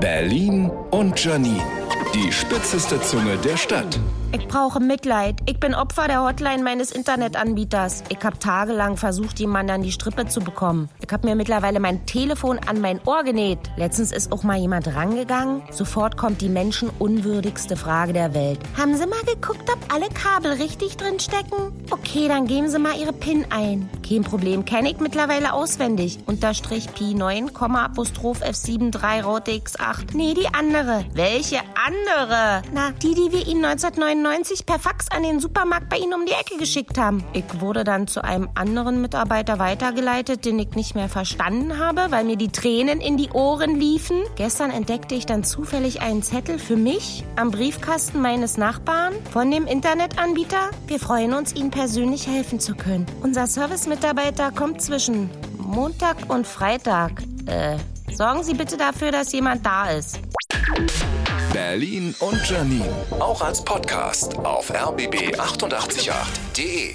Berlin und Janine. Die spitzeste Zunge der Stadt. Ich brauche Mitleid. Ich bin Opfer der Hotline meines Internetanbieters. Ich habe tagelang versucht, jemanden an die Strippe zu bekommen. Ich habe mir mittlerweile mein Telefon an mein Ohr genäht. Letztens ist auch mal jemand rangegangen. Sofort kommt die menschenunwürdigste Frage der Welt. Haben Sie mal geguckt, ob alle Kabel richtig drin stecken? Okay, dann geben Sie mal Ihre PIN ein. Kein Problem, kenne ich mittlerweile auswendig. Unterstrich Pi 9, Apostroph F73 Raute X8. Nee, die andere. Welche andere? Na, die, die wir Ihnen 1999 1999 per Fax an den Supermarkt bei Ihnen um die Ecke geschickt haben. Ich wurde dann zu einem anderen Mitarbeiter weitergeleitet, den ich nicht mehr verstanden habe, weil mir die Tränen in die Ohren liefen. Gestern entdeckte ich dann zufällig einen Zettel für mich am Briefkasten meines Nachbarn von dem Internetanbieter. Wir freuen uns, Ihnen persönlich helfen zu können. Unser Service-Mitarbeiter kommt zwischen Montag und Freitag. Äh, sorgen Sie bitte dafür, dass jemand da ist. Berlin und Janine. Auch als Podcast auf rbb888.de.